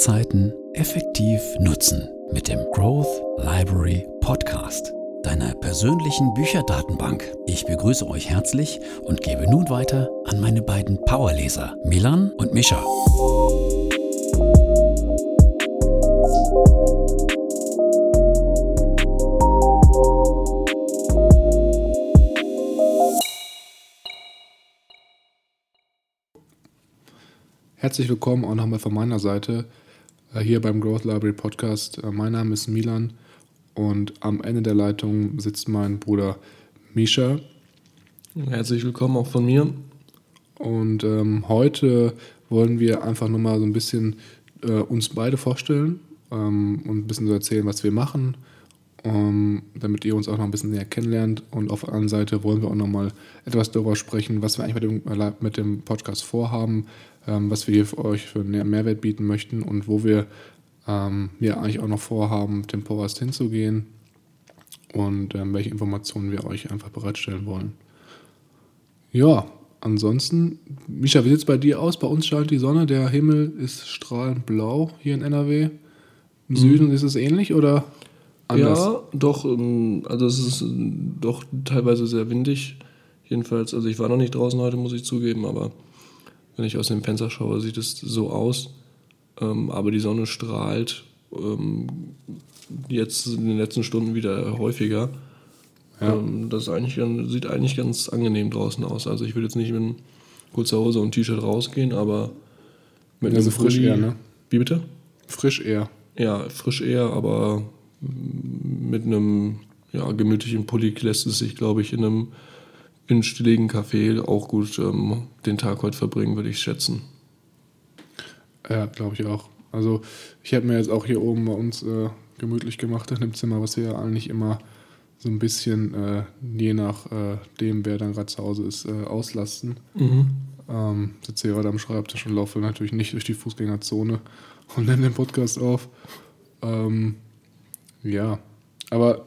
Zeiten effektiv nutzen mit dem Growth Library Podcast, deiner persönlichen Bücherdatenbank. Ich begrüße euch herzlich und gebe nun weiter an meine beiden Powerleser, Milan und Mischa. Herzlich willkommen auch nochmal von meiner Seite hier beim Growth Library Podcast. Äh, mein Name ist Milan und am Ende der Leitung sitzt mein Bruder Misha. Herzlich willkommen auch von mir. Und ähm, heute wollen wir einfach nochmal so ein bisschen äh, uns beide vorstellen ähm, und ein bisschen so erzählen, was wir machen, ähm, damit ihr uns auch noch ein bisschen näher kennenlernt. Und auf der anderen Seite wollen wir auch nochmal etwas darüber sprechen, was wir eigentlich mit dem, mit dem Podcast vorhaben, ähm, was wir hier für euch für einen Mehrwert bieten möchten und wo wir ähm, ja eigentlich auch noch vorhaben, mit dem Podcast hinzugehen und ähm, welche Informationen wir euch einfach bereitstellen wollen. Ja, ansonsten, Micha, wie sieht es bei dir aus? Bei uns scheint die Sonne, der Himmel ist strahlend blau hier in NRW. Im mhm. Süden ist es ähnlich oder anders? Ja, doch, ähm, also es ist äh, doch teilweise sehr windig. Jedenfalls, also ich war noch nicht draußen heute, muss ich zugeben, aber wenn ich aus dem Fenster schaue, sieht es so aus. Ähm, aber die Sonne strahlt ähm, jetzt in den letzten Stunden wieder häufiger. Ja. Ähm, das eigentlich, sieht eigentlich ganz angenehm draußen aus. Also ich würde jetzt nicht mit kurzer Hose und T-Shirt rausgehen, aber mit also frisch Pulli, eher, ne? Wie bitte? Frisch eher. Ja, frisch eher, aber mit einem ja, gemütlichen Pulli lässt es sich, glaube ich, in einem in stilligen Café auch gut ähm, den Tag heute verbringen, würde ich schätzen. Ja, glaube ich auch. Also ich habe mir jetzt auch hier oben bei uns äh, gemütlich gemacht in dem Zimmer, was wir ja eigentlich immer so ein bisschen, äh, je nach äh, dem, wer dann gerade zu Hause ist, äh, auslasten. Mhm. Ähm, sitze hier gerade am Schreibtisch und laufe natürlich nicht durch die Fußgängerzone und nehme den Podcast auf. Ähm, ja, aber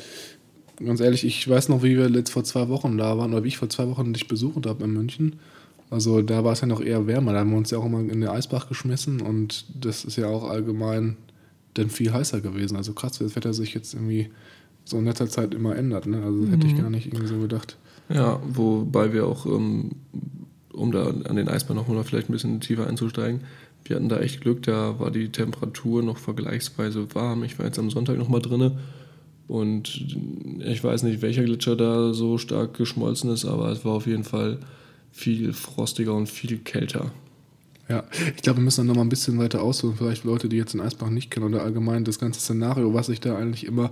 ganz ehrlich, ich weiß noch, wie wir letzt vor zwei Wochen da waren, oder wie ich vor zwei Wochen dich besucht habe in München. Also da war es ja noch eher wärmer. Da haben wir uns ja auch immer in den Eisbach geschmissen und das ist ja auch allgemein dann viel heißer gewesen. Also krass, wie das Wetter sich jetzt irgendwie so in letzter Zeit immer ändert. Ne? Also das hätte ich mhm. gar nicht irgendwie so gedacht. Ja, wobei wir auch, ähm, um da an den Eisbahn nochmal vielleicht ein bisschen tiefer einzusteigen, wir hatten da echt Glück, da war die Temperatur noch vergleichsweise warm. Ich war jetzt am Sonntag nochmal drinne und ich weiß nicht, welcher Gletscher da so stark geschmolzen ist, aber es war auf jeden Fall viel frostiger und viel kälter. Ja, ich glaube, wir müssen dann nochmal ein bisschen weiter ausholen. Vielleicht Leute, die jetzt den Eisbach nicht kennen oder allgemein das ganze Szenario, was sich da eigentlich immer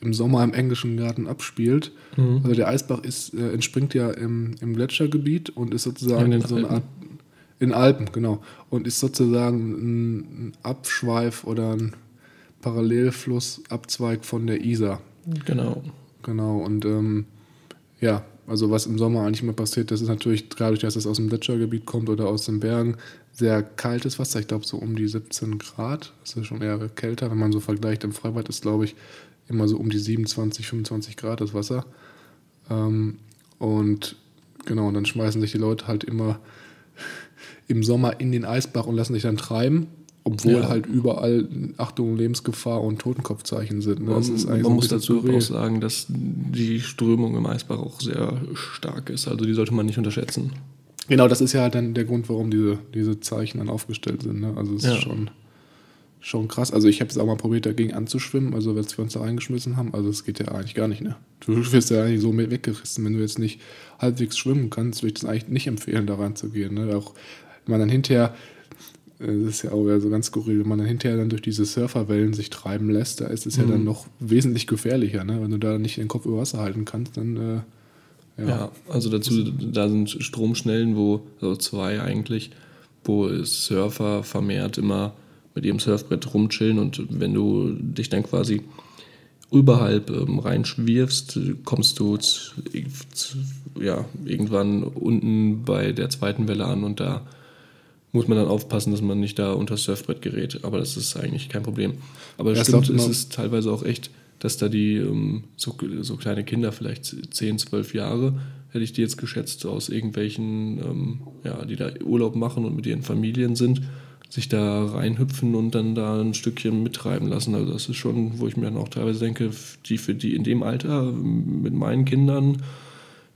im Sommer im englischen Garten abspielt. Mhm. Also der Eisbach ist, äh, entspringt ja im, im Gletschergebiet und ist sozusagen in so eine Art. In Alpen, genau. Und ist sozusagen ein Abschweif oder ein Parallelflussabzweig von der Isar. Genau. Genau, und ähm, ja, also was im Sommer eigentlich immer passiert, das ist natürlich, dadurch, dass es aus dem Gletschergebiet kommt oder aus den Bergen, sehr kaltes Wasser. Ich glaube, so um die 17 Grad. Das ist schon eher kälter. Wenn man so vergleicht, im Freibad ist, glaube ich, immer so um die 27, 25 Grad das Wasser. Ähm, und genau, und dann schmeißen sich die Leute halt immer im Sommer in den Eisbach und lassen sich dann treiben. Obwohl ja. halt überall Achtung, Lebensgefahr und Totenkopfzeichen sind. Ne? Das man, man muss dazu auch sagen, dass die Strömung im Eisbach auch sehr stark ist. Also die sollte man nicht unterschätzen. Genau, das ist ja halt dann der Grund, warum diese, diese Zeichen dann aufgestellt sind. Ne? Also es ja. ist schon, schon krass. Also ich habe es auch mal probiert, dagegen anzuschwimmen, also wenn wir uns da reingeschmissen haben. Also es geht ja eigentlich gar nicht. Ne? Du wirst ja eigentlich so mit weggerissen. Wenn du jetzt nicht halbwegs schwimmen kannst, würde ich das eigentlich nicht empfehlen, da reinzugehen. Ne? Auch wenn man dann hinterher äh, das ist ja auch so ganz skurril, wenn man dann hinterher dann durch diese Surferwellen sich treiben lässt, da ist es mhm. ja dann mhm. noch wesentlich gefährlicher, ne? Wenn du da nicht den Kopf über Wasser halten kannst, dann äh, ja. ja. also dazu, da sind Stromschnellen, wo, also zwei eigentlich, wo Surfer vermehrt immer mit ihrem Surfbrett rumchillen und wenn du dich dann quasi überhalb ähm, reinschwirfst, kommst du ja, irgendwann unten bei der zweiten Welle an und da muss man dann aufpassen, dass man nicht da unter das Surfbrett gerät. Aber das ist eigentlich kein Problem. Aber es stimmt, es ist teilweise auch echt, dass da die ähm, so, so, kleine Kinder, vielleicht 10, 12 Jahre, hätte ich die jetzt geschätzt, aus irgendwelchen, ähm, ja, die da Urlaub machen und mit ihren Familien sind, sich da reinhüpfen und dann da ein Stückchen mittreiben lassen. Also das ist schon, wo ich mir dann auch teilweise denke, die für die in dem Alter mit meinen Kindern,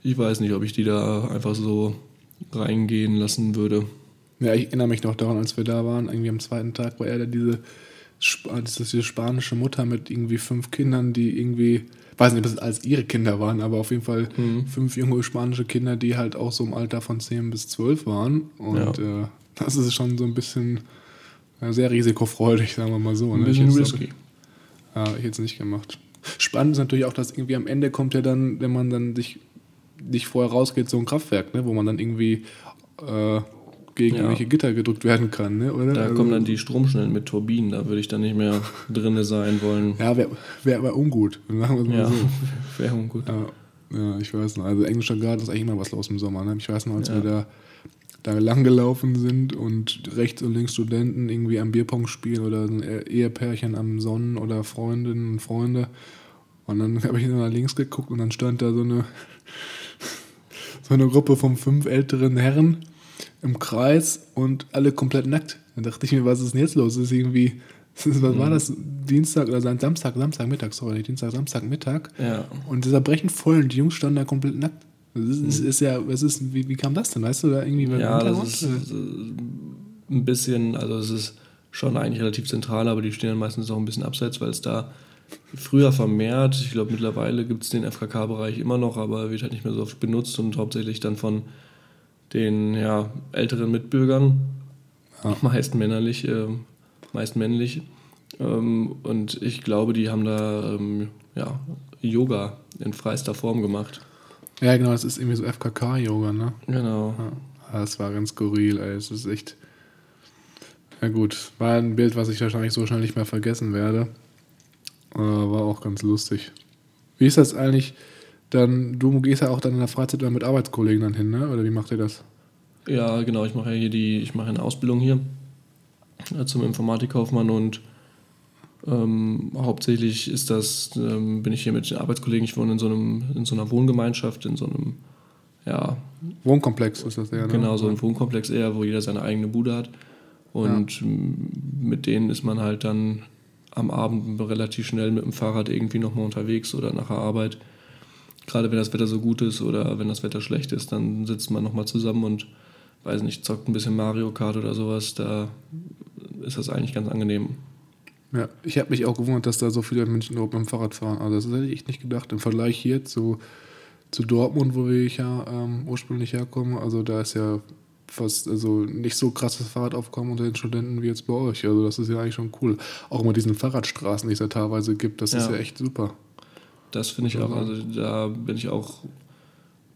ich weiß nicht, ob ich die da einfach so reingehen lassen würde. Ja, ich erinnere mich noch daran, als wir da waren, irgendwie am zweiten Tag, war er da diese, diese spanische Mutter mit irgendwie fünf Kindern, die irgendwie, weiß nicht, ob das alles ihre Kinder waren, aber auf jeden Fall mhm. fünf junge spanische Kinder, die halt auch so im Alter von 10 bis 12 waren. Und ja. äh, das ist schon so ein bisschen ja, sehr risikofreudig, sagen wir mal so. Ein ne? bisschen risky. Ja, ich jetzt nicht gemacht. Spannend ist natürlich auch, dass irgendwie am Ende kommt ja dann, wenn man dann sich nicht vorher rausgeht, so ein Kraftwerk, ne, wo man dann irgendwie äh, gegen ja. irgendwelche Gitter gedrückt werden kann, ne? oder? Da also, kommen dann die Stromschnellen mit Turbinen, da würde ich dann nicht mehr drin sein wollen. Ja, wäre wär, wär ungut, sagen wir mal ja, so. wäre ungut. Ja, ja, ich weiß noch. Also englischer Garten ist eigentlich immer was los im Sommer. Ne? Ich weiß noch, als ja. wir da, da langgelaufen sind und rechts und links Studenten irgendwie am Bierpong spielen oder ein Ehepärchen am Sonnen oder Freundinnen und Freunde. Und dann habe ich nach links geguckt und dann stand da so eine, so eine Gruppe von fünf älteren Herren im Kreis und alle komplett nackt. Dann dachte ich mir, was ist denn jetzt los? Das ist irgendwie, was war mhm. das? Dienstag oder Samstag, Samstagmittag, sorry, Dienstag, Samstagmittag. Ja. Und dieser brechen voll und die Jungs standen da komplett nackt. Das ist, mhm. ist ja, was ist, wie, wie kam das denn? Weißt du, da irgendwie Ja, das ist ein bisschen, also es ist schon eigentlich relativ zentral, aber die stehen dann meistens auch ein bisschen abseits, weil es da früher vermehrt, ich glaube mittlerweile gibt es den FKK-Bereich immer noch, aber wird halt nicht mehr so oft benutzt und hauptsächlich dann von den ja, älteren Mitbürgern, ja. meist männerlich, äh, meist männlich. Ähm, und ich glaube, die haben da ähm, ja, Yoga in freister Form gemacht. Ja, genau, das ist irgendwie so FKK-Yoga, ne? Genau. Ja. Das war ganz skurril, ey. Es ist echt. Ja, gut. War ein Bild, was ich wahrscheinlich so schnell nicht mehr vergessen werde. Aber war auch ganz lustig. Wie ist das eigentlich? dann, du gehst ja auch dann in der Freizeit dann mit Arbeitskollegen dann hin, ne? Oder wie macht ihr das? Ja, genau, ich mache ja hier die, ich mache eine Ausbildung hier äh, zum Informatikkaufmann und ähm, hauptsächlich ist das, ähm, bin ich hier mit den Arbeitskollegen, ich wohne in so einem, in so einer Wohngemeinschaft, in so einem, ja. Wohnkomplex ist das eher, ne? Genau, so ein Wohnkomplex eher, wo jeder seine eigene Bude hat. Und ja. mit denen ist man halt dann am Abend relativ schnell mit dem Fahrrad irgendwie nochmal unterwegs oder nach der Arbeit gerade wenn das Wetter so gut ist oder wenn das Wetter schlecht ist, dann sitzt man nochmal zusammen und, weiß nicht, zockt ein bisschen Mario Kart oder sowas. Da ist das eigentlich ganz angenehm. Ja, ich habe mich auch gewundert, dass da so viele Menschen überhaupt mit dem Fahrrad fahren. Also das hätte ich echt nicht gedacht. Im Vergleich hier zu, zu Dortmund, wo ich ja ähm, ursprünglich herkomme, also da ist ja fast, also nicht so krasses Fahrradaufkommen unter den Studenten wie jetzt bei euch. Also das ist ja eigentlich schon cool. Auch mit diesen Fahrradstraßen, die es ja teilweise gibt, das ja. ist ja echt super. Das finde ich auch, also da bin ich auch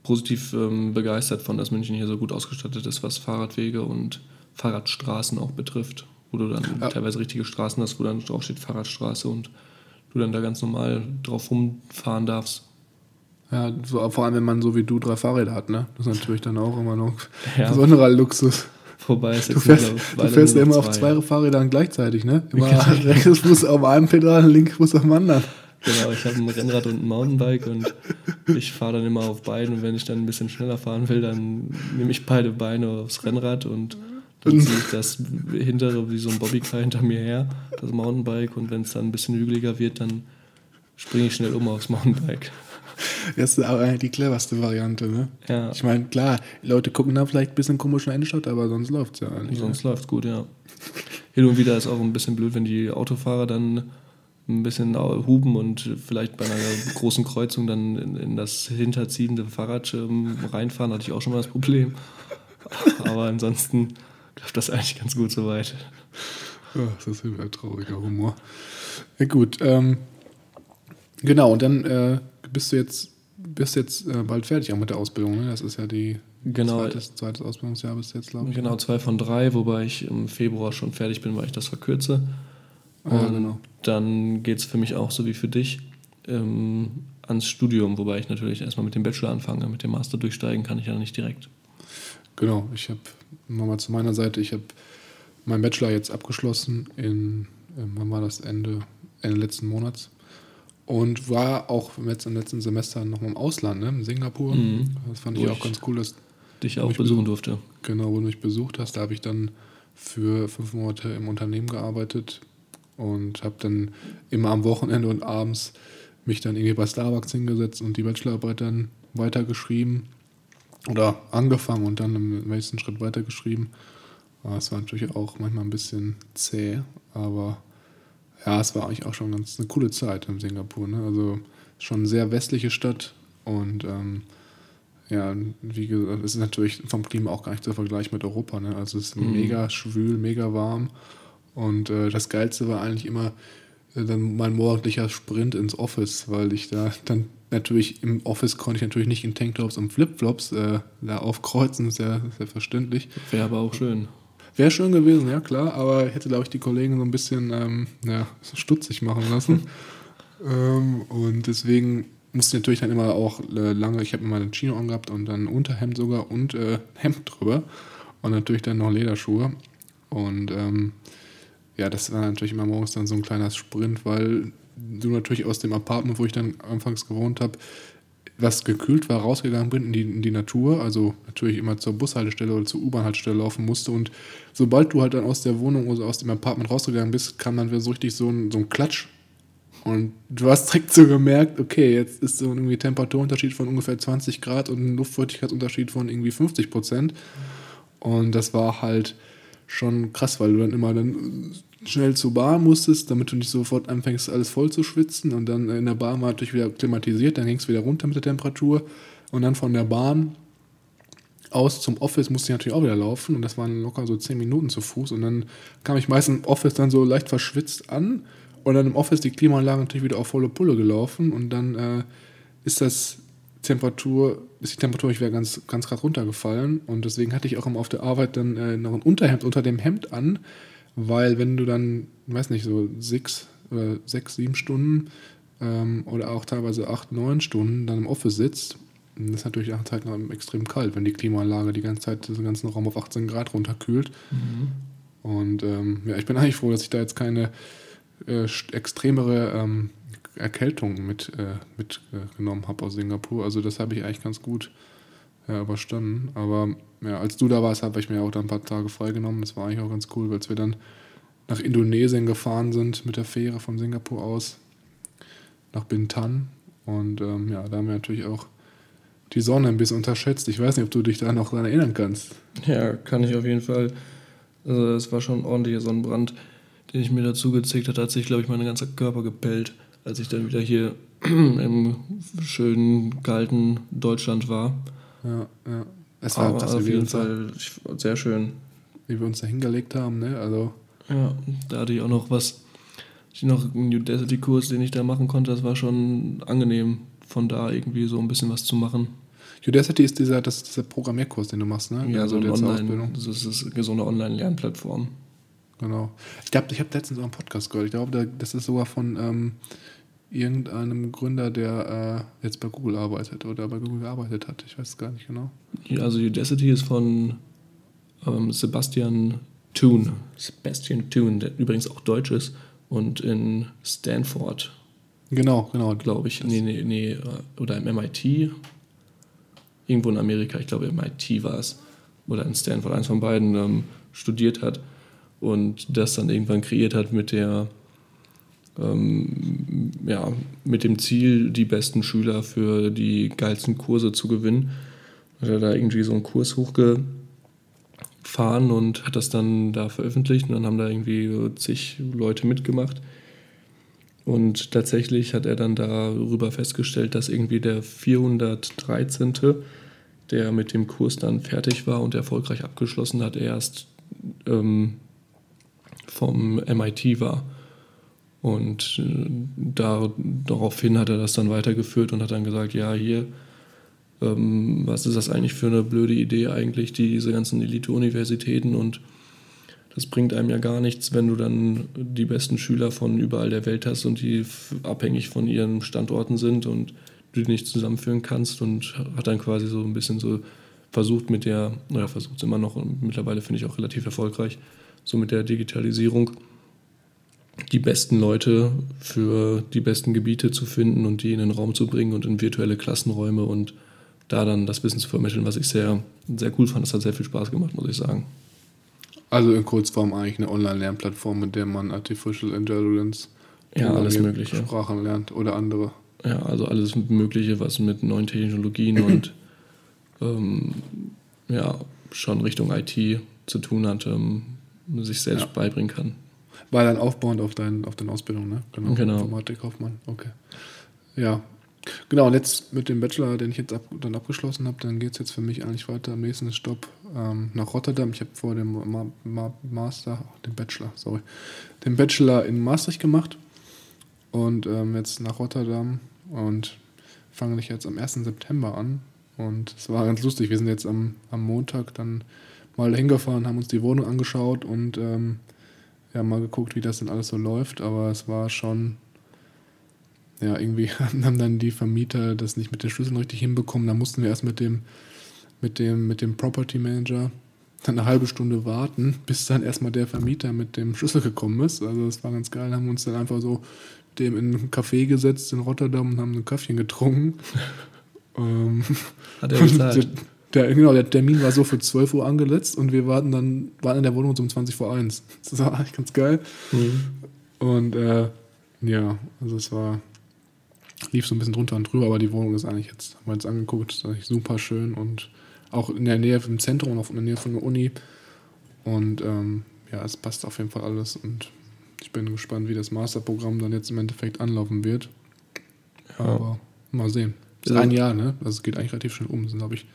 positiv ähm, begeistert von, dass München hier so gut ausgestattet ist, was Fahrradwege und Fahrradstraßen auch betrifft. Wo du dann ja. teilweise richtige Straßen hast, wo dann drauf steht Fahrradstraße und du dann da ganz normal drauf rumfahren darfst. Ja, vor allem wenn man so wie du drei Fahrräder hat, ne? Das ist natürlich dann auch immer noch ja. besonderer Luxus. Vorbei ist du fährst, du fährst ja immer zwei. auf zwei Fahrrädern gleichzeitig, ne? Immer rechtes Fuß auf einem Pedal, links Fuß auf dem anderen. Genau, ich habe ein Rennrad und ein Mountainbike und ich fahre dann immer auf beiden und wenn ich dann ein bisschen schneller fahren will, dann nehme ich beide Beine aufs Rennrad und dann ziehe ich das hintere wie so ein Bobbycar hinter mir her, das Mountainbike und wenn es dann ein bisschen hügeliger wird, dann springe ich schnell um aufs Mountainbike. Das ist aber eigentlich die cleverste Variante, ne? Ja. Ich meine, klar, Leute gucken da vielleicht ein bisschen komisch in Innenstadt, aber sonst läuft es ja eigentlich. Sonst ne? läuft es gut, ja. Hin und wieder ist auch ein bisschen blöd, wenn die Autofahrer dann ein bisschen huben und vielleicht bei einer großen Kreuzung dann in, in das hinterziehende Fahrrad reinfahren, hatte ich auch schon mal das Problem. Aber ansonsten klappt das eigentlich ganz gut soweit. Ja, das ist ein trauriger Humor. Ja, gut. Ähm, genau, und dann äh, bist du jetzt, bist jetzt äh, bald fertig auch mit der Ausbildung. Ne? Das ist ja die genau, zweites, zweites Ausbildungsjahr bis jetzt, glaube ich. Genau, zwei von drei, wobei ich im Februar schon fertig bin, weil ich das verkürze. Und ja, genau. dann geht es für mich auch so wie für dich ähm, ans Studium, wobei ich natürlich erstmal mit dem Bachelor anfange. Mit dem Master durchsteigen kann ich ja nicht direkt. Genau, ich habe nochmal zu meiner Seite, ich habe meinen Bachelor jetzt abgeschlossen in, ähm, wann war das, Ende, Ende letzten Monats. Und war auch im letzten, im letzten Semester noch mal im Ausland, ne? in Singapur. Mhm. Das fand ich auch ganz cool, dass dich auch besuchen durfte. Genau, wo du mich besucht hast. Da habe ich dann für fünf Monate im Unternehmen gearbeitet und habe dann immer am Wochenende und abends mich dann irgendwie bei Starbucks hingesetzt und die Bachelorarbeit dann weitergeschrieben oder angefangen und dann im nächsten Schritt weitergeschrieben. Es war natürlich auch manchmal ein bisschen zäh, aber ja, es war eigentlich auch schon ganz eine coole Zeit in Singapur. Ne? Also schon eine sehr westliche Stadt und ähm, ja, wie gesagt, es ist natürlich vom Klima auch gar nicht zu vergleichen mit Europa. Ne? Also es ist mhm. mega schwül, mega warm. Und äh, das Geilste war eigentlich immer dann mein morgendlicher Sprint ins Office, weil ich da dann natürlich im Office konnte ich natürlich nicht in Tanktops und Flipflops äh, da aufkreuzen, sehr, sehr verständlich. Wäre aber auch schön. Wäre schön gewesen, ja klar, aber hätte, glaube ich, die Kollegen so ein bisschen ähm, ja, stutzig machen lassen. ähm, und deswegen musste ich natürlich dann immer auch äh, lange, ich habe immer ein Chino angehabt und dann Unterhemd sogar und äh, Hemd drüber und natürlich dann noch Lederschuhe. Und ähm, ja, das war natürlich immer morgens dann so ein kleiner Sprint, weil du natürlich aus dem Apartment, wo ich dann anfangs gewohnt habe, was gekühlt war, rausgegangen bin in die, in die Natur, also natürlich immer zur Bushaltestelle oder zur U-Bahn-Haltestelle laufen musste. Und sobald du halt dann aus der Wohnung oder aus dem Apartment rausgegangen bist, kam dann so richtig so ein, so ein Klatsch. Und du hast direkt so gemerkt, okay, jetzt ist so irgendwie Temperaturunterschied von ungefähr 20 Grad und ein Luftfeuchtigkeitsunterschied von irgendwie 50 Prozent. Und das war halt schon krass, weil du dann immer dann schnell zur Bar musstest, damit du nicht sofort anfängst, alles voll zu schwitzen. Und dann in der Bar war natürlich wieder klimatisiert, dann ging es wieder runter mit der Temperatur. Und dann von der Bahn aus zum Office musste ich natürlich auch wieder laufen. Und das waren locker so zehn Minuten zu Fuß. Und dann kam ich meistens im Office dann so leicht verschwitzt an. Und dann im Office die Klimaanlage natürlich wieder auf volle Pulle gelaufen. Und dann äh, ist das Temperatur, ist die Temperatur wieder ganz, ganz gerade runtergefallen. Und deswegen hatte ich auch immer auf der Arbeit dann äh, noch ein Unterhemd unter dem Hemd an weil wenn du dann, weiß nicht, so sechs, äh, sechs sieben Stunden ähm, oder auch teilweise acht, neun Stunden dann im Office sitzt, das ist natürlich nach Zeit noch extrem kalt, wenn die Klimaanlage die ganze Zeit den ganzen Raum auf 18 Grad runterkühlt. Mhm. Und ähm, ja, ich bin eigentlich froh, dass ich da jetzt keine äh, extremere ähm, Erkältung mit, äh, mitgenommen äh, habe aus Singapur. Also das habe ich eigentlich ganz gut ja, überstanden. Aber ja, als du da warst, habe ich mir auch dann ein paar Tage freigenommen. Das war eigentlich auch ganz cool, weil wir dann nach Indonesien gefahren sind mit der Fähre von Singapur aus nach Bintan. Und ähm, ja, da haben wir natürlich auch die Sonne ein bisschen unterschätzt. Ich weiß nicht, ob du dich da noch daran erinnern kannst. Ja, kann ich auf jeden Fall. Also es war schon ein ordentlicher Sonnenbrand, den ich mir dazu gezickt hatte, hat sich, glaube ich, mein ganzer Körper gepellt, als ich dann wieder hier im schönen, kalten Deutschland war. Ja, ja. Es war das auf jeden Fall sehr schön. Wie wir uns da hingelegt haben, ne? Also. Ja, da hatte ich auch noch was, noch einen Udacity-Kurs, den ich da machen konnte, das war schon angenehm, von da irgendwie so ein bisschen was zu machen. Udacity ist dieser, das ist dieser Programmierkurs, den du machst, ne? Ja, also so, eine Online, das ist, das ist so eine Online-Lernplattform. Genau. Ich glaube, ich habe letztens auch einen Podcast gehört. Ich glaube, das ist sogar von ähm, irgendeinem Gründer, der äh, jetzt bei Google arbeitet oder bei Google gearbeitet hat. Ich weiß es gar nicht genau. Ja, also Udacity ist von ähm, Sebastian Thun. Sebastian Thun, der übrigens auch Deutsch ist und in Stanford. Genau, genau. Glaube ich. Nee, nee, nee. Äh, oder im MIT. Irgendwo in Amerika, ich glaube MIT war es. Oder in Stanford, eins von beiden, ähm, studiert hat und das dann irgendwann kreiert hat mit der ähm, ja, mit dem Ziel, die besten Schüler für die geilsten Kurse zu gewinnen. Hat er da irgendwie so einen Kurs hochgefahren und hat das dann da veröffentlicht und dann haben da irgendwie zig Leute mitgemacht. Und tatsächlich hat er dann darüber festgestellt, dass irgendwie der 413. der mit dem Kurs dann fertig war und erfolgreich abgeschlossen hat, erst ähm, vom MIT war. Und äh, da, daraufhin hat er das dann weitergeführt und hat dann gesagt, ja, hier, ähm, was ist das eigentlich für eine blöde Idee eigentlich, diese ganzen Elite-Universitäten? Und das bringt einem ja gar nichts, wenn du dann die besten Schüler von überall der Welt hast und die abhängig von ihren Standorten sind und du die nicht zusammenführen kannst und hat dann quasi so ein bisschen so versucht mit der, naja, versucht es immer noch und mittlerweile finde ich auch relativ erfolgreich, so mit der Digitalisierung die besten Leute für die besten Gebiete zu finden und die in den Raum zu bringen und in virtuelle Klassenräume und da dann das Wissen zu vermitteln, was ich sehr, sehr cool fand. Das hat sehr viel Spaß gemacht, muss ich sagen. Also in Kurzform eigentlich eine Online-Lernplattform, mit der man Artificial Intelligence, Ja, alles Mögliche. Sprachen lernt oder andere. Ja, also alles Mögliche, was mit neuen Technologien und ähm, ja, schon Richtung IT zu tun hat, ähm, sich selbst Ja. beibringen kann. War dann aufbauend auf, dein, auf deine Ausbildung, ne? Genau. Informatikkaufmann, okay. Ja. Genau, und jetzt mit dem Bachelor, den ich jetzt ab, dann abgeschlossen habe, dann geht es jetzt für mich eigentlich weiter am nächsten Stopp ähm, nach Rotterdam. Ich habe vor dem Ma Ma Master, den Bachelor, sorry, den Bachelor in Maastricht gemacht und ähm, jetzt nach Rotterdam und fange ich jetzt am 1. September an. Und es war ganz lustig. Wir sind jetzt am, am Montag dann mal dahin gefahren, haben uns die Wohnung angeschaut und ähm, ja, mal geguckt, wie das denn alles so läuft. Aber es war schon, ja, irgendwie haben dann die Vermieter das nicht mit den Schlüsseln richtig hinbekommen. Da mussten wir erst mit dem, mit dem, mit dem Property Manager dann eine halbe Stunde warten, bis dann erstmal der Vermieter mit dem Schlüssel gekommen ist. Also das war ganz geil. Haben uns dann einfach so dem in ein Café gesetzt in Rotterdam und haben ein Kaffee getrunken. ähm, Hat er bezahlt? Der, genau, der Termin war so für 12 Uhr angesetzt und wir warten dann, waren in der Wohnung um 20 vor 1. Das war eigentlich ganz geil. Mhm. Und äh, ja, also es war, lief so ein bisschen drunter und drüber, aber die Wohnung ist eigentlich jetzt, haben wir uns angeguckt, ist eigentlich super schön und auch in der Nähe im Zentrum und auch in der Nähe von der Uni. Und ähm, ja, es passt auf jeden Fall alles und ich bin gespannt, wie das Masterprogramm dann jetzt im Endeffekt anlaufen wird. Aber mal sehen. Ist Ja. ein Jahr, ne? Also es geht eigentlich relativ schnell um. Sind, glaube ich,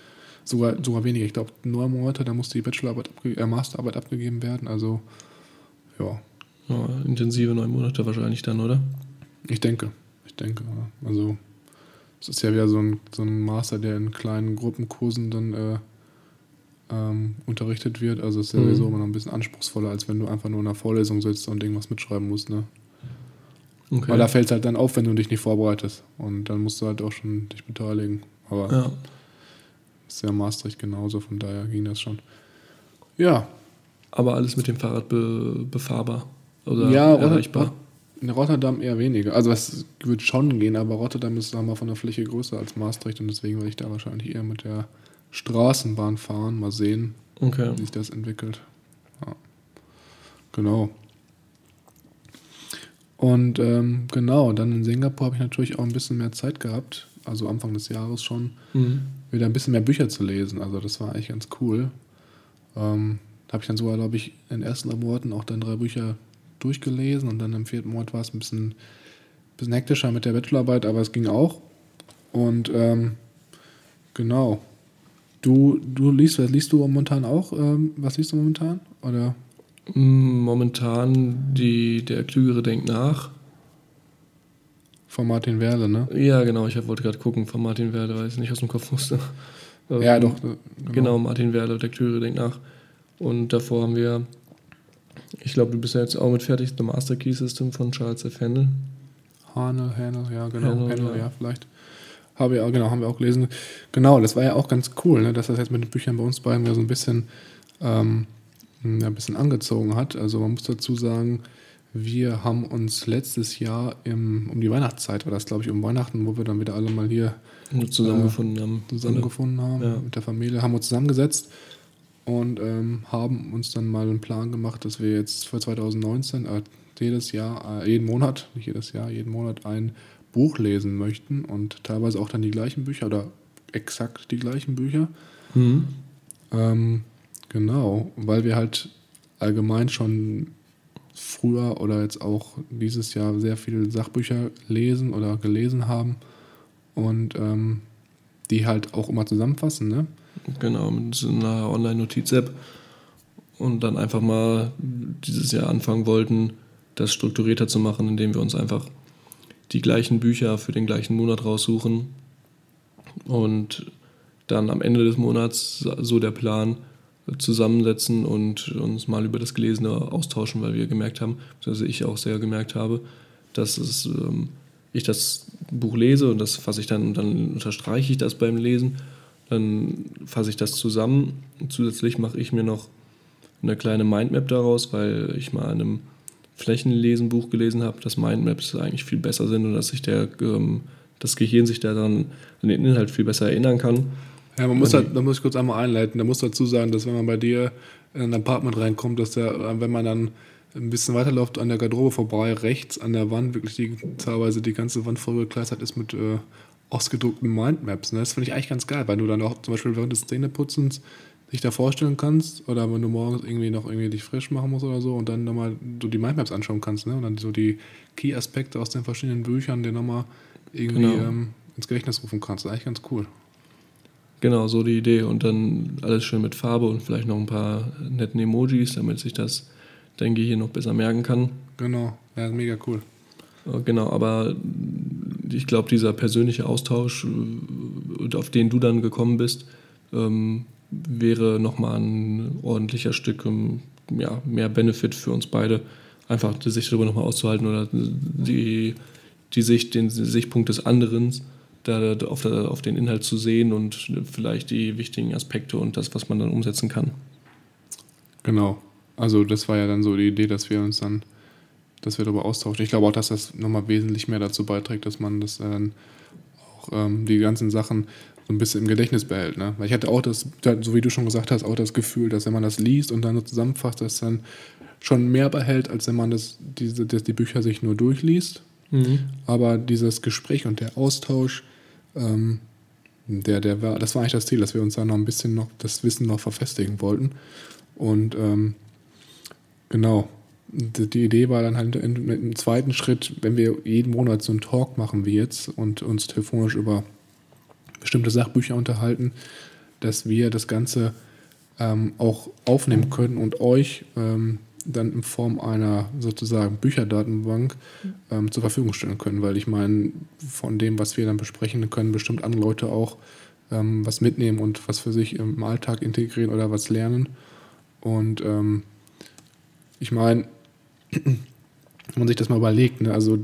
sogar, sogar weniger. Ich glaube, neun Monate, da muss die Bachelorarbeit, abge äh, Masterarbeit abgegeben werden. Also, ja, Ja, intensive neun Monate wahrscheinlich dann, oder? ich denke. Ich denke. Also, es ist ja wieder so ein, so ein Master, der in kleinen Gruppenkursen dann äh, ähm, unterrichtet wird. Also, es ist ja Mhm. sowieso immer noch ein bisschen anspruchsvoller, als wenn du einfach nur in einer Vorlesung sitzt und irgendwas mitschreiben musst, ne? Okay. Weil da fällt es halt dann auf, wenn du dich nicht vorbereitest. Und dann musst du halt auch schon dich beteiligen. Aber ja. Ist ja Maastricht genauso, von daher ging das schon. Ja, Aber alles mit dem Fahrrad be befahrbar oder ja, erreichbar. In Rotterdam eher weniger. Also es wird schon gehen, aber Rotterdam ist sagen wir, mal von der Fläche größer als Maastricht und deswegen werde ich da wahrscheinlich eher mit der Straßenbahn fahren. Mal sehen, Okay. wie sich das entwickelt. Ja. Genau. Und ähm, genau, dann in Singapur habe ich natürlich auch ein bisschen mehr Zeit gehabt, also Anfang des Jahres schon, Mhm. Wieder ein bisschen mehr Bücher zu lesen. Also das war eigentlich ganz cool. Ähm, habe ich dann sogar, glaube ich, in den ersten Monaten auch dann drei Bücher durchgelesen und dann im vierten Monat war es ein bisschen, bisschen hektischer mit der Bachelorarbeit, aber es ging auch. Und ähm, genau. Du, du liest, was liest du momentan auch? Ähm, was liest du momentan? Oder? Mm, Momentan die, der Klügere denkt nach. Von Martin Werle, ne? Ja, genau, ich wollte gerade gucken von Martin Werle, weil ich es nicht aus dem Kopf wusste. Ja, Ähm, doch. äh, Genau, Martin Werle, der Klügere denkt nach. Und davor haben wir, ich glaube, du bist ja jetzt auch mit fertig, The Master Key System von Charles F. Handel. Hanel, Hanel, ja, genau. Hanel, Hanel, ja. ja. vielleicht. Habe auch, genau, haben wir auch gelesen. Genau, das war ja auch ganz cool, ne, dass das jetzt mit den Büchern bei uns beiden ja so ein bisschen, ähm, ja, ein bisschen angezogen hat. Also man muss dazu sagen, wir haben uns letztes Jahr im, um die Weihnachtszeit, war das glaube ich um Weihnachten, wo wir dann wieder alle mal hier zusammengefunden haben. zusammengefunden haben Ja. mit der Familie, haben uns zusammengesetzt und ähm, haben uns dann mal einen Plan gemacht, dass wir jetzt für 2019 äh, jedes Jahr, äh, jeden Monat, nicht jedes Jahr, jeden Monat ein Buch lesen möchten und teilweise auch dann die gleichen Bücher oder exakt die gleichen Bücher. Mhm. Ähm, genau, weil wir halt allgemein schon früher oder jetzt auch dieses Jahr sehr viele Sachbücher lesen oder gelesen haben und ähm, die halt auch immer zusammenfassen, ne? Genau, mit so einer Online-Notiz-App. Und dann einfach mal dieses Jahr anfangen wollten, das strukturierter zu machen, indem wir uns einfach die gleichen Bücher für den gleichen Monat raussuchen. Und dann am Ende des Monats, so der Plan, zusammensetzen und uns mal über das Gelesene austauschen, weil wir gemerkt haben, also ich auch sehr gemerkt habe, dass es, ähm, ich das Buch lese und das fasse ich dann, dann unterstreiche ich das beim Lesen, dann fasse ich das zusammen. Zusätzlich mache ich mir noch eine kleine Mindmap daraus, weil ich mal in einem Flächenlesenbuch gelesen habe, dass Mindmaps eigentlich viel besser sind und dass sich der, ähm, das Gehirn sich daran an den Inhalt viel besser erinnern kann. Ja, man muss halt, da muss ich kurz einmal einleiten, da muss dazu sagen, dass wenn man bei dir in ein Apartment reinkommt, dass der, wenn man dann ein bisschen weiterläuft an der Garderobe vorbei, rechts an der Wand wirklich die, teilweise die ganze Wand vollgekleistert ist mit äh, ausgedruckten Mindmaps. Ne? Das finde ich eigentlich ganz geil, weil du dann auch zum Beispiel während des Zähneputzens dich da vorstellen kannst oder wenn du morgens irgendwie noch irgendwie dich frisch machen musst oder so und dann nochmal so die Mindmaps anschauen kannst ne? und dann so die Key-Aspekte aus den verschiedenen Büchern dir nochmal irgendwie genau. ähm, ins Gedächtnis rufen kannst. Das ist eigentlich ganz cool. Genau, so die Idee und dann alles schön mit Farbe und vielleicht noch ein paar netten Emojis, damit sich das dein Gehirn noch besser merken kann. Genau, ja, mega cool. Genau, aber ich glaube, dieser persönliche Austausch, äh, auf den du dann gekommen bist, ähm, wäre nochmal ein ordentlicher Stück ja, mehr Benefit für uns beide, einfach die Sicht darüber nochmal auszuhalten oder die, die Sicht, den Sichtpunkt des anderen da auf, auf den Inhalt zu sehen und vielleicht die wichtigen Aspekte und das, was man dann umsetzen kann. Genau. Also das war ja dann so die Idee, dass wir uns dann, dass wir darüber austauschen. Ich glaube auch, dass das nochmal wesentlich mehr dazu beiträgt, dass man das dann auch ähm, die ganzen Sachen so ein bisschen im Gedächtnis behält. Ne? Weil ich hatte auch das, so wie du schon gesagt hast, auch das Gefühl, dass wenn man das liest und dann so zusammenfasst, dass dann schon mehr behält, als wenn man das, diese, das, die Bücher sich nur durchliest. Mhm. Aber dieses Gespräch und der Austausch, ähm, der, der war, das war eigentlich das Ziel, dass wir uns da noch ein bisschen noch das Wissen noch verfestigen wollten. Und ähm, genau, die Idee war dann halt im zweiten Schritt, wenn wir jeden Monat so einen Talk machen wie jetzt und uns telefonisch über bestimmte Sachbücher unterhalten, dass wir das Ganze ähm, auch aufnehmen können und euch ähm, dann in Form einer sozusagen Bücherdatenbank ähm, zur Verfügung stellen können, weil ich meine, von dem, was wir dann besprechen, können bestimmt andere Leute auch ähm, was mitnehmen und was für sich im Alltag integrieren oder was lernen. Und ähm, ich meine, wenn man sich das mal überlegt, ne, also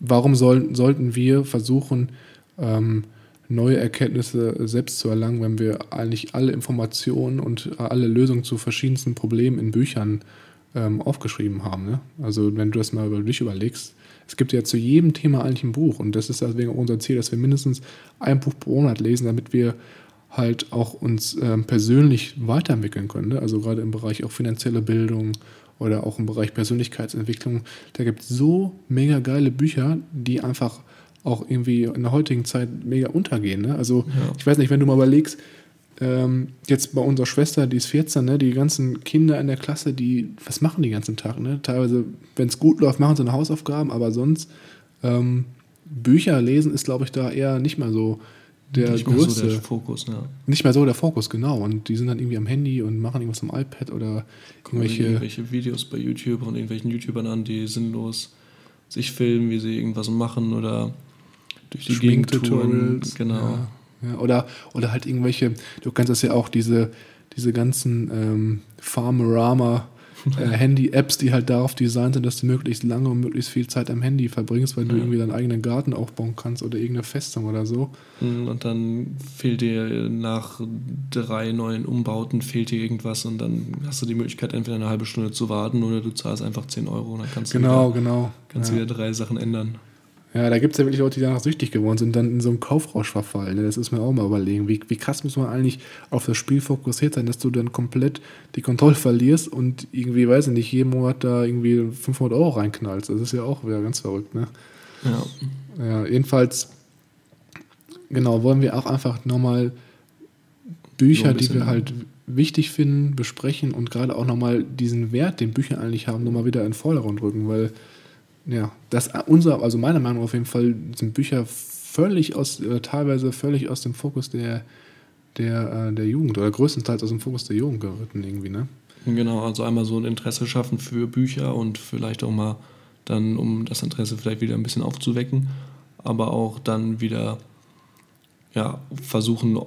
warum soll, sollten wir versuchen, ähm, neue Erkenntnisse selbst zu erlangen, wenn wir eigentlich alle Informationen und alle Lösungen zu verschiedensten Problemen in Büchern ähm, aufgeschrieben haben. Ne? Also wenn du das mal über dich überlegst, es gibt ja zu jedem Thema eigentlich ein Buch und das ist deswegen unser Ziel, dass wir mindestens ein Buch pro Monat lesen, damit wir halt auch uns ähm, persönlich weiterentwickeln können. Ne? Also gerade im Bereich auch finanzielle Bildung oder auch im Bereich Persönlichkeitsentwicklung. Da gibt es so mega geile Bücher, die einfach auch irgendwie in der heutigen Zeit mega untergehen. Ne? Also ja. ich weiß nicht, wenn du mal überlegst, ähm, jetzt bei unserer Schwester, die ist 14, ne, die ganzen Kinder in der Klasse, die, was machen die ganzen Tag? Ne? Teilweise, wenn es gut läuft, machen sie eine Hausaufgaben, aber sonst ähm, Bücher lesen ist, glaube ich, da eher nicht mal so der nicht größte. Mehr so der Fokus, ja. Nicht mehr so der Fokus, genau. Und die sind dann irgendwie am Handy und machen irgendwas am iPad oder irgendwelche, irgendwelche Videos bei YouTube und irgendwelchen YouTubern an, die sinnlos sich filmen, wie sie irgendwas machen oder durch die Gegend touren. Genau. Ja, ja. Oder, oder halt irgendwelche, du kennst das ja auch, diese, diese ganzen ähm, Farmerama äh, Handy-Apps, die halt darauf designt sind, dass du möglichst lange und möglichst viel Zeit am Handy verbringst, weil du ja. irgendwie deinen eigenen Garten aufbauen kannst oder irgendeine Festung oder so. Mhm, und dann fehlt dir nach drei neuen Umbauten fehlt dir irgendwas und dann hast du die Möglichkeit, entweder eine halbe Stunde zu warten oder du zahlst einfach 10 Euro und dann kannst genau, du wieder, genau. Kannst ja. wieder drei Sachen ändern. Ja, da gibt es ja wirklich Leute, die danach süchtig geworden sind, dann in so einen Kaufrausch verfallen. Ne? Das ist mir auch mal überlegen. Wie, wie krass muss man eigentlich auf das Spiel fokussiert sein, dass du dann komplett die Kontrolle verlierst und irgendwie, weiß ich nicht, jeden Monat da irgendwie 500 Euro reinknallst. Das ist ja auch wieder ganz verrückt, ne? Ja. Ja, jedenfalls, genau, wollen wir auch einfach nochmal Bücher, die wir halt wichtig finden, besprechen und gerade auch nochmal diesen Wert, den Bücher eigentlich haben, nochmal wieder in den Vordergrund rücken, weil ja, das unser, also meiner Meinung nach auf jeden Fall sind Bücher völlig aus, äh, teilweise völlig aus dem Fokus der, der, äh, der Jugend oder größtenteils aus dem Fokus der Jugend geritten irgendwie, ne? Genau, also einmal so ein Interesse schaffen für Bücher und vielleicht auch mal dann, um das Interesse vielleicht wieder ein bisschen aufzuwecken, aber auch dann wieder ja, versuchen,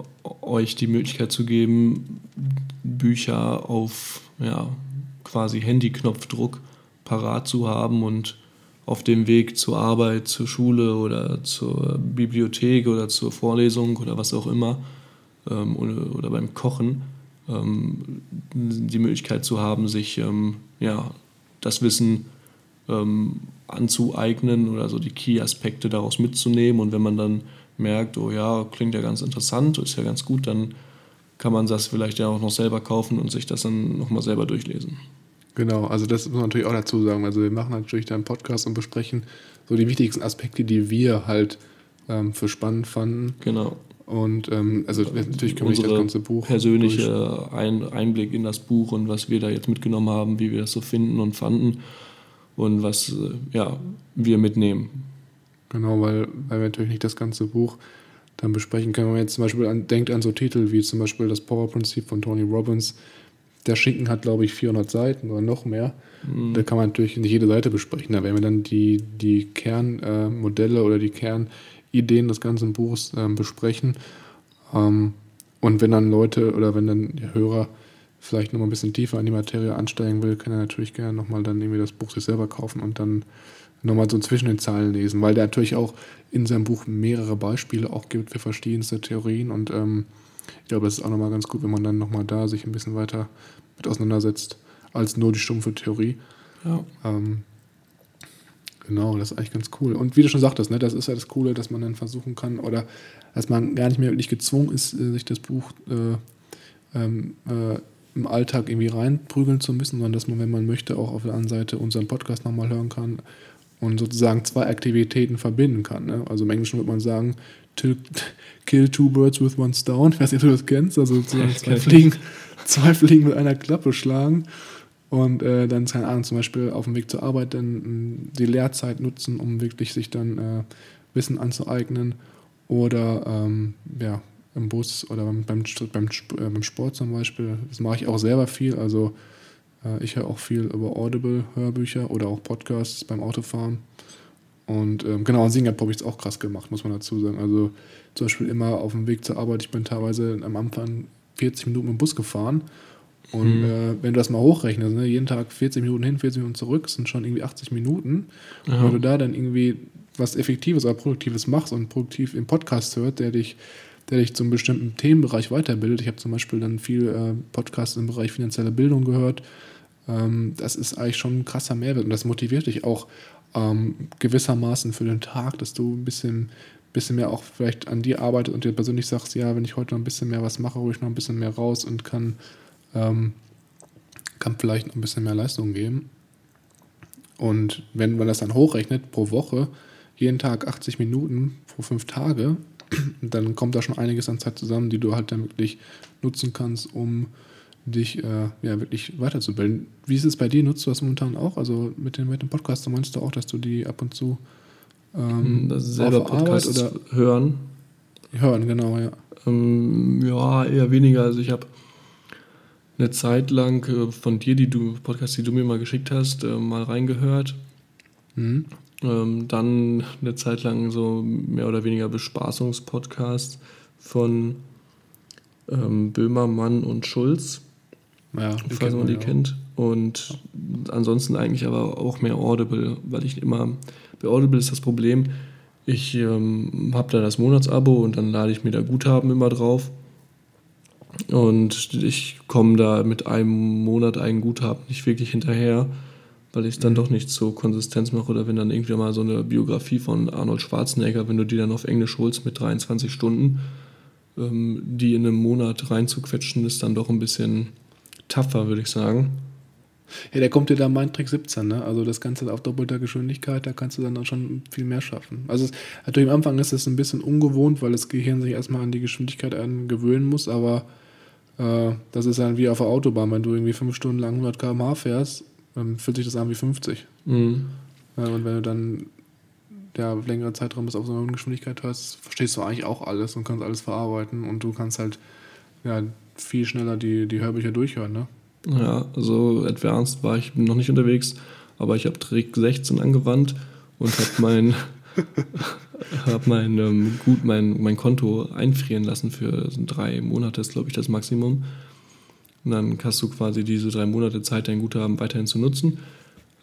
euch die Möglichkeit zu geben, Bücher auf ja, quasi Handyknopfdruck parat zu haben und auf dem Weg zur Arbeit, zur Schule oder zur Bibliothek oder zur Vorlesung oder was auch immer ähm, oder, oder, beim Kochen ähm, die Möglichkeit zu haben, sich ähm, ja, das Wissen ähm, anzueignen oder so die Key-Aspekte daraus mitzunehmen. Und wenn man dann merkt, oh ja, klingt ja ganz interessant, ist ja ganz gut, dann kann man das vielleicht ja auch noch selber kaufen und sich das dann nochmal selber durchlesen. Genau, also das muss man natürlich auch dazu sagen. Also wir machen natürlich da einen Podcast und besprechen so die wichtigsten Aspekte, die wir halt ähm, für spannend fanden. Genau. Und ähm, also natürlich können wir nicht das ganze Buch. Persönliche Ein Einblick in das Buch und was wir da jetzt mitgenommen haben, wie wir das so finden und fanden und was äh, ja, wir mitnehmen. Genau, weil, weil wir natürlich nicht das ganze Buch dann besprechen können. Wenn man jetzt zum Beispiel an, denkt an so Titel wie zum Beispiel das Power-Prinzip von Tony Robbins, der Schinken hat, glaube ich, 400 Seiten oder noch mehr. Mhm. Da kann man natürlich nicht jede Seite besprechen. Da werden wir dann die, die Kernmodelle äh, oder die Kernideen des ganzen Buchs äh, besprechen. Ähm, und wenn dann Leute oder wenn dann der Hörer vielleicht nochmal ein bisschen tiefer in die Materie ansteigen will, kann er natürlich gerne nochmal dann irgendwie das Buch sich selber kaufen und dann nochmal so zwischen den Zeilen lesen, weil der natürlich auch in seinem Buch mehrere Beispiele auch gibt für verschiedenste Theorien und ähm, ich glaube, es ist auch nochmal ganz gut, wenn man dann nochmal da sich ein bisschen weiter mit auseinandersetzt, als nur die stumpfe Theorie. Ja. Ähm, genau, das ist eigentlich ganz cool. Und wie du schon sagtest, ne, das ist ja das Coole, dass man dann versuchen kann oder dass man gar nicht mehr wirklich gezwungen ist, äh, sich das Buch äh, ähm, äh, im Alltag irgendwie reinprügeln zu müssen, sondern dass man, wenn man möchte, auch auf der anderen Seite unseren Podcast nochmal hören kann und sozusagen zwei Aktivitäten verbinden kann. Ne? Also im Englischen würde man sagen, kill two birds with one stone. Ich weiß nicht, ob du das kennst. Also sozusagen zwei Fliegen, zwei Fliegen mit einer Klappe schlagen. Und äh, dann, keine Ahnung, zum Beispiel auf dem Weg zur Arbeit dann äh, die Lehrzeit nutzen, um wirklich sich dann äh, Wissen anzueignen. Oder ähm, ja, im Bus oder beim, beim, beim, äh, beim Sport zum Beispiel. Das mache ich auch selber viel. Also äh, ich höre auch viel über Audible-Hörbücher oder auch Podcasts beim Autofahren. Und ähm, genau, in Singapur habe ich es auch krass gemacht, muss man dazu sagen. Also zum Beispiel immer auf dem Weg zur Arbeit, ich bin teilweise am Anfang 40 Minuten mit dem Bus gefahren. Und mhm. äh, wenn du das mal hochrechnest, ne, jeden Tag 40 Minuten hin, 40 Minuten zurück, sind schon irgendwie 80 Minuten. Ja. Und wenn du da dann irgendwie was Effektives oder Produktives machst und produktiv im Podcast hört, der dich, der dich zum bestimmten Themenbereich weiterbildet. Ich habe zum Beispiel dann viel äh, Podcasts im Bereich finanzielle Bildung gehört. Ähm, das ist eigentlich schon ein krasser Mehrwert und das motiviert dich auch ähm, gewissermaßen für den Tag, dass du ein bisschen, bisschen mehr auch vielleicht an dir arbeitest und dir persönlich sagst, ja, wenn ich heute noch ein bisschen mehr was mache, hole ich noch ein bisschen mehr raus und kann, ähm, kann vielleicht noch ein bisschen mehr Leistung geben. Und wenn man das dann hochrechnet pro Woche, jeden Tag 80 Minuten pro fünf Tage, dann kommt da schon einiges an Zeit zusammen, die du halt dann wirklich nutzen kannst, um dich äh, ja wirklich weiterzubilden. Wie ist es bei dir? Nutzt du das momentan auch? Also mit dem, mit dem Podcast, meinst du auch, dass du die ab und zu ähm, das selber Podcasts oder hören? Hören, genau, ja. Ähm, ja, eher weniger. Also ich habe eine Zeit lang äh, von dir, die du Podcasts, die du mir mal geschickt hast, äh, mal reingehört. Mhm. Ähm, dann eine Zeit lang so mehr oder weniger Bespaßungspodcast von ähm, Böhmermann und Schulz. Ja, falls man die kennt. Und ansonsten eigentlich aber auch mehr Audible, weil ich immer, bei Audible ist das Problem, ich ähm, habe da das Monatsabo und dann lade ich mir da Guthaben immer drauf. Und ich komme da mit einem Monat ein Guthaben nicht wirklich hinterher, weil ich es dann mhm. doch nicht so konsistent mache. Oder wenn dann irgendwie mal so eine Biografie von Arnold Schwarzenegger, wenn du die dann auf Englisch holst mit 23 Stunden, ähm, die in einem Monat reinzuquetschen, ist dann doch ein bisschen tougher, würde ich sagen. Ja, der kommt dir da mein Trick 17, ne? Also das Ganze auf doppelter Geschwindigkeit, da kannst du dann auch schon viel mehr schaffen. Also es, natürlich am Anfang ist es ein bisschen ungewohnt, weil das Gehirn sich erstmal an die Geschwindigkeit gewöhnen muss, aber äh, das ist dann wie auf der Autobahn, wenn du irgendwie fünf Stunden lang 100 km/h fährst, dann fühlt sich das an wie 50. Mhm. Ja, und wenn du dann ja, längere Zeitraum bis auf so eine Geschwindigkeit hörst, verstehst du eigentlich auch alles und kannst alles verarbeiten und du kannst halt ja, viel schneller die, die Hörbücher durchhören, ne? Ja, also Advanced war ich noch nicht unterwegs, aber ich habe Trick 16 angewandt und habe mein, hab mein, ähm, gut, mein, mein Konto einfrieren lassen für drei Monate, ist glaube ich das Maximum. Und dann hast du quasi diese drei Monate Zeit, dein Guthaben weiterhin zu nutzen.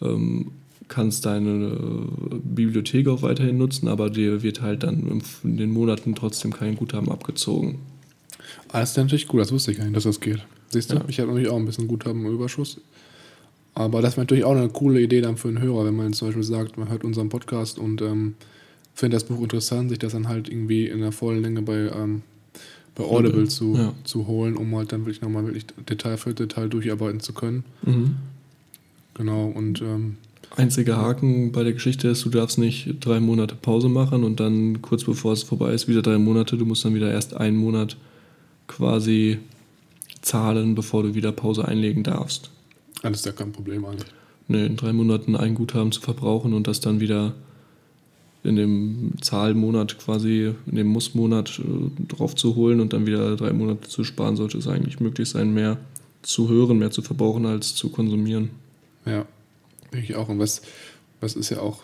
Ähm, kannst deine äh, Bibliothek auch weiterhin nutzen, aber dir wird halt dann in den Monaten trotzdem kein Guthaben abgezogen. Ah, das ist natürlich gut, das wusste ich gar nicht, dass das geht. Siehst du, ja. ich habe natürlich auch ein bisschen Guthaben im Überschuss. Aber das wäre natürlich auch eine coole Idee dann für einen Hörer, wenn man zum Beispiel sagt, man hört unseren Podcast und ähm, findet das Buch interessant, sich das dann halt irgendwie in der vollen Länge bei, ähm, bei Audible zu, Ja. zu holen, um halt dann wirklich nochmal wirklich Detail für Detail durcharbeiten zu können. Mhm. Genau, und ähm, Einziger Haken bei der Geschichte ist, du darfst nicht drei Monate Pause machen und dann kurz bevor es vorbei ist, wieder drei Monate. Du musst dann wieder erst einen Monat quasi zahlen, bevor du wieder Pause einlegen darfst. alles ist ja kein Problem eigentlich. Ne, in drei Monaten ein Guthaben zu verbrauchen und das dann wieder in dem Zahlmonat quasi, in dem Mussmonat äh, drauf zu holen und dann wieder drei Monate zu sparen, sollte es eigentlich möglich sein, mehr zu hören, mehr zu verbrauchen als zu konsumieren. Ja, denke ich auch. Und was, was ist ja auch,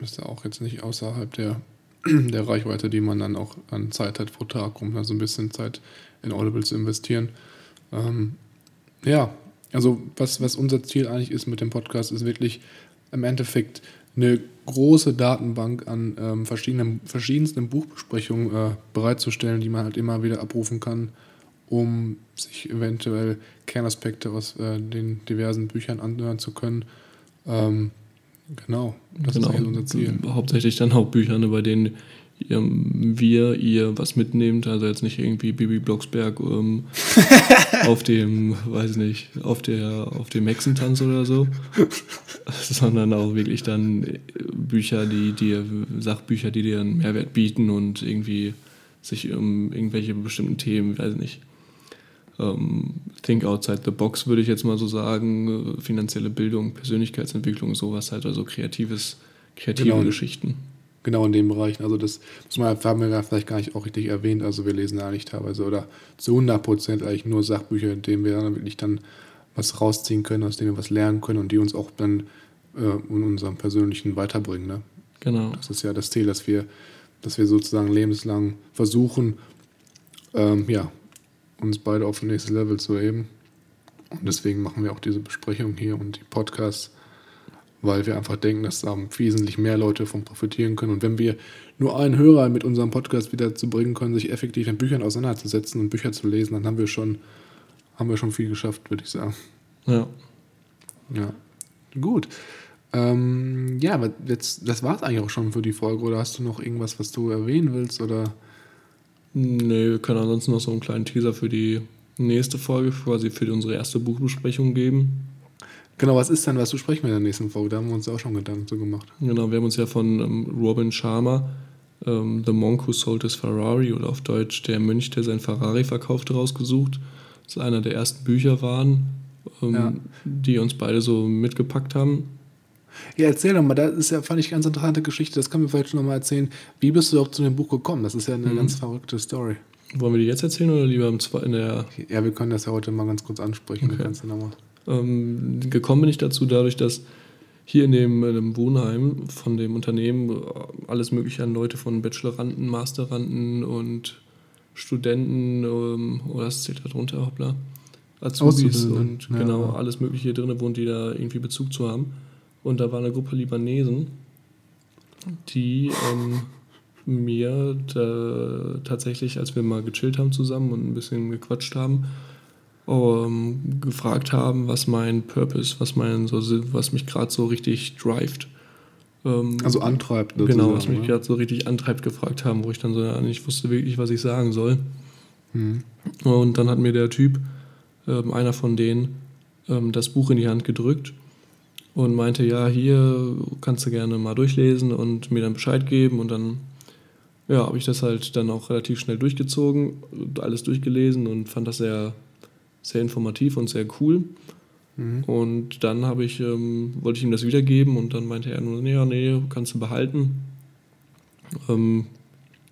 ist ja auch jetzt nicht außerhalb der, der Reichweite, die man dann auch an Zeit hat pro Tag, um da so ein bisschen Zeit in Audible zu investieren. Ähm, ja, also was, was unser Ziel eigentlich ist mit dem Podcast, ist wirklich im Endeffekt eine große Datenbank an ähm, verschiedenen, verschiedensten Buchbesprechungen äh, bereitzustellen, die man halt immer wieder abrufen kann, um sich eventuell Kernaspekte aus äh, den diversen Büchern anhören zu können. Ähm, genau, das ist eigentlich unser Ziel. Hauptsächlich dann auch Bücher, ne, bei denen ihr, wir, ihr was mitnehmt, also jetzt nicht irgendwie Bibi Blocksberg ähm, auf dem, weiß nicht, auf der, auf dem Hexentanz oder so, sondern auch wirklich dann äh, Bücher, die dir, Sachbücher, die dir einen Mehrwert bieten und irgendwie sich um irgendwelche bestimmten Themen, weiß nicht, ähm, Think outside the box, würde ich jetzt mal so sagen, finanzielle Bildung, Persönlichkeitsentwicklung, sowas halt, also kreatives, kreative Genau. Geschichten. Genau in den Bereichen. Also das muss man, haben wir ja vielleicht gar nicht auch richtig erwähnt. Also wir lesen eigentlich teilweise oder zu 100 Prozent eigentlich nur Sachbücher, in denen wir dann wirklich dann was rausziehen können, aus denen wir was lernen können und die uns auch dann äh, in unserem persönlichen weiterbringen. Ne? Genau. Das ist ja das Ziel, dass wir, dass wir sozusagen lebenslang versuchen, ähm, ja, uns beide auf ein nächstes Level zu heben. Und deswegen machen wir auch diese Besprechung hier und die Podcasts, weil wir einfach denken, dass da wesentlich mehr Leute von profitieren können. Und wenn wir nur einen Hörer mit unserem Podcast wieder zu bringen können, sich effektiv mit Büchern auseinanderzusetzen und Bücher zu lesen, dann haben wir schon, haben wir schon viel geschafft, würde ich sagen. Ja. Ja, gut. Ähm, ja, aber jetzt, das war es eigentlich auch schon für die Folge. Oder hast du noch irgendwas, was du erwähnen willst? Oder Nee, wir können ansonsten noch so einen kleinen Teaser für die nächste Folge, quasi für unsere erste Buchbesprechung geben. genau, was ist denn, was besprechen wir in der nächsten Folge? Da haben wir uns auch schon Gedanken zu gemacht. Genau, wir haben uns ja von ähm, Robin Sharma, ähm, The Monk Who Sold His Ferrari oder auf Deutsch Der Mönch, der sein Ferrari verkaufte, rausgesucht. Das ist einer der ersten Bücher waren, ähm, Ja. die uns beide so mitgepackt haben. Ja, erzähl doch mal, das ist ja, fand ich, ganz interessante Geschichte. Das können wir vielleicht noch mal erzählen. Wie bist du überhaupt zu dem Buch gekommen? Das ist ja eine ganz verrückte Story. Wollen wir die jetzt erzählen oder lieber im Zwe- in der Ja, wir können das ja heute mal ganz kurz ansprechen. Okay. Ja. Ähm, gekommen bin ich dazu dadurch, dass hier in dem, in dem Wohnheim von dem Unternehmen äh, alles mögliche an Leute von Bacheloranden, Masteranden und Studenten, ähm, oder das zählt da drunter, hoppla, Azubis und ja. genau alles mögliche hier drin wohnt, die da irgendwie Bezug zu haben. Und da war eine Gruppe Libanesen, die ähm, mir da, tatsächlich, als wir mal gechillt haben zusammen und ein bisschen gequatscht haben, ähm, gefragt haben, was mein Purpose, was mein so was mich gerade so richtig drivet. Ähm, Also antreibt. genau, was mich gerade so richtig antreibt, gefragt haben, wo ich dann so ja, nicht wusste wirklich, was ich sagen soll. Mhm. Und dann hat mir der Typ, ähm, einer von denen, ähm, das Buch in die Hand gedrückt und meinte, ja, hier kannst du gerne mal durchlesen und mir dann Bescheid geben. Und dann, ja, habe ich das halt dann auch relativ schnell durchgezogen, alles durchgelesen und fand das sehr, sehr informativ und sehr cool. Mhm. Und dann habe ich, ähm, wollte ich ihm das wiedergeben und dann meinte er nur, nee, ja, nee, kannst du behalten. Ähm,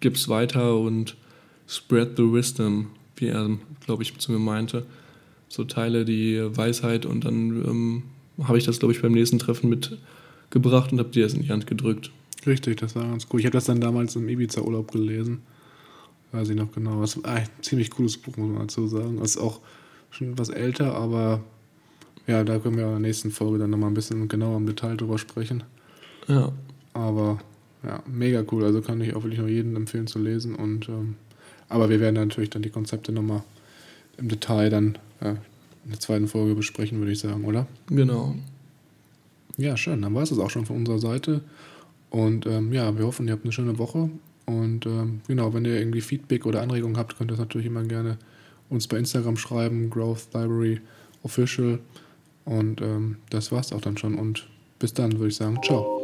gib's weiter und spread the wisdom, wie er, glaube ich, zu mir meinte. So teile die Weisheit und dann ähm, habe ich das, glaube ich, beim nächsten Treffen mitgebracht und habe dir das in die Hand gedrückt. Richtig, das war ganz cool. Ich habe das dann damals im Ibiza-Urlaub gelesen. Weiß ich noch genau. Das ist ein ziemlich cooles Buch, muss man dazu sagen. Das ist auch schon etwas älter, aber ja, da können wir in der nächsten Folge dann nochmal ein bisschen genauer im Detail drüber sprechen. Ja, Aber ja, mega cool. Also kann ich auch wirklich nur jedem empfehlen zu lesen. Und ähm, aber wir werden natürlich dann die Konzepte nochmal im Detail dann äh, in der zweiten Folge besprechen, würde ich sagen, oder? genau. Ja, schön. Dann war es das auch schon von unserer Seite. Und ähm, ja, wir hoffen, ihr habt eine schöne Woche. Und ähm, genau, wenn ihr irgendwie Feedback oder Anregungen habt, könnt ihr das natürlich immer gerne uns bei Instagram schreiben, Growth Library Official. Und ähm, das war's auch dann schon. Und bis dann, würde ich sagen. Ciao.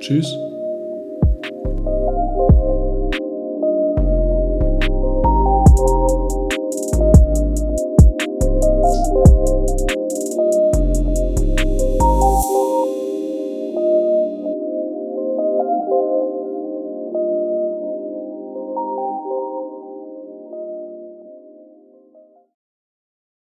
Tschüss.